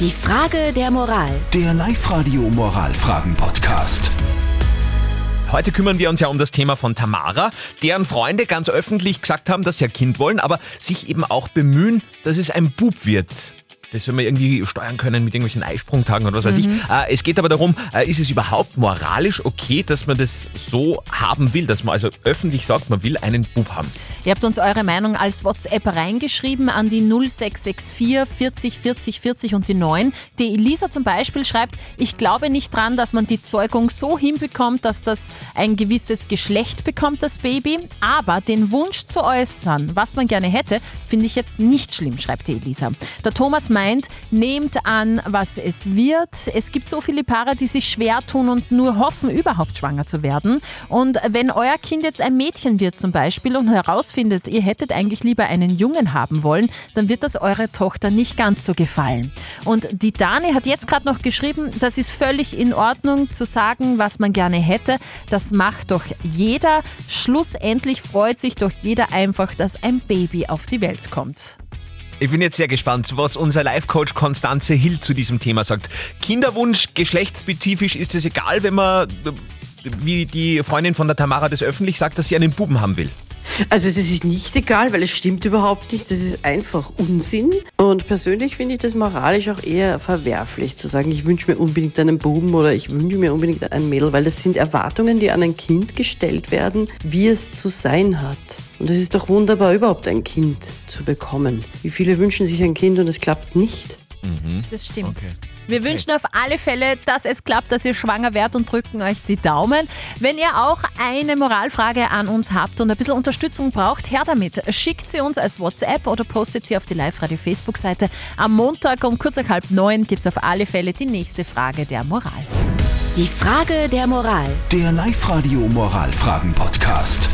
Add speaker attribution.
Speaker 1: Die Frage der Moral.
Speaker 2: Der Live-Radio Moralfragen-Podcast.
Speaker 3: Heute kümmern wir uns ja um das Thema von Tamara, deren Freunde ganz öffentlich gesagt haben, dass sie ein Kind wollen, aber sich eben auch bemühen, dass es ein Bub wird. Das soll man irgendwie steuern können mit irgendwelchen Eisprungtagen oder was weiß ich. Äh, es geht aber darum, äh, ist es überhaupt moralisch okay, dass man das so haben will, dass man also öffentlich sagt, man will einen Bub haben.
Speaker 4: Ihr habt uns eure Meinung als WhatsApp reingeschrieben an die 0664 40 40 40 und die 9. Die Elisa zum Beispiel schreibt, ich glaube nicht dran, dass man die Zeugung so hinbekommt, dass das ein gewisses Geschlecht bekommt, das Baby. Aber den Wunsch zu äußern, was man gerne hätte, finde ich jetzt nicht schlimm, schreibt die Elisa. Der Thomas meint, nehmt an, was es wird. Es gibt so viele Paare, die sich schwer tun und nur hoffen, überhaupt schwanger zu werden. Und wenn euer Kind jetzt ein Mädchen wird zum Beispiel und herausfindet, ihr hättet eigentlich lieber einen Jungen haben wollen, dann wird das eurer Tochter nicht ganz so gefallen. Und die Dani hat jetzt gerade noch geschrieben, das ist völlig in Ordnung zu sagen, was man gerne hätte. Das macht doch jeder. Schlussendlich freut sich doch jeder einfach, dass ein Baby auf die Welt kommt.
Speaker 3: Ich bin jetzt sehr gespannt, was unser Life-Coach Konstanze Hill zu diesem Thema sagt. Kinderwunsch, geschlechtsspezifisch, ist es egal, wenn man, wie die Freundin von der Tamara das öffentlich sagt, dass sie einen Buben haben will.
Speaker 5: Also es ist nicht egal, weil es stimmt überhaupt nicht. Das ist einfach Unsinn. Und persönlich finde ich das moralisch auch eher verwerflich, zu sagen, ich wünsche mir unbedingt einen Buben oder ich wünsche mir unbedingt ein Mädel, weil das sind Erwartungen, die an ein Kind gestellt werden, wie es zu sein hat. Und es ist doch wunderbar, überhaupt ein Kind zu bekommen. Wie viele wünschen sich ein Kind und es klappt nicht?
Speaker 4: Das stimmt.
Speaker 3: Okay.
Speaker 4: Wir wünschen auf alle Fälle, dass es klappt, dass ihr schwanger werdet und drücken euch die Daumen. Wenn ihr auch eine Moralfrage an uns habt und ein bisschen Unterstützung braucht, her damit. Schickt sie uns als WhatsApp oder postet sie auf die Live-Radio-Facebook-Seite. Am Montag um kurz nach halb neun gibt es auf alle Fälle die nächste Frage der Moral.
Speaker 1: Die Frage der Moral.
Speaker 2: Der Live-Radio Moralfragen-Podcast.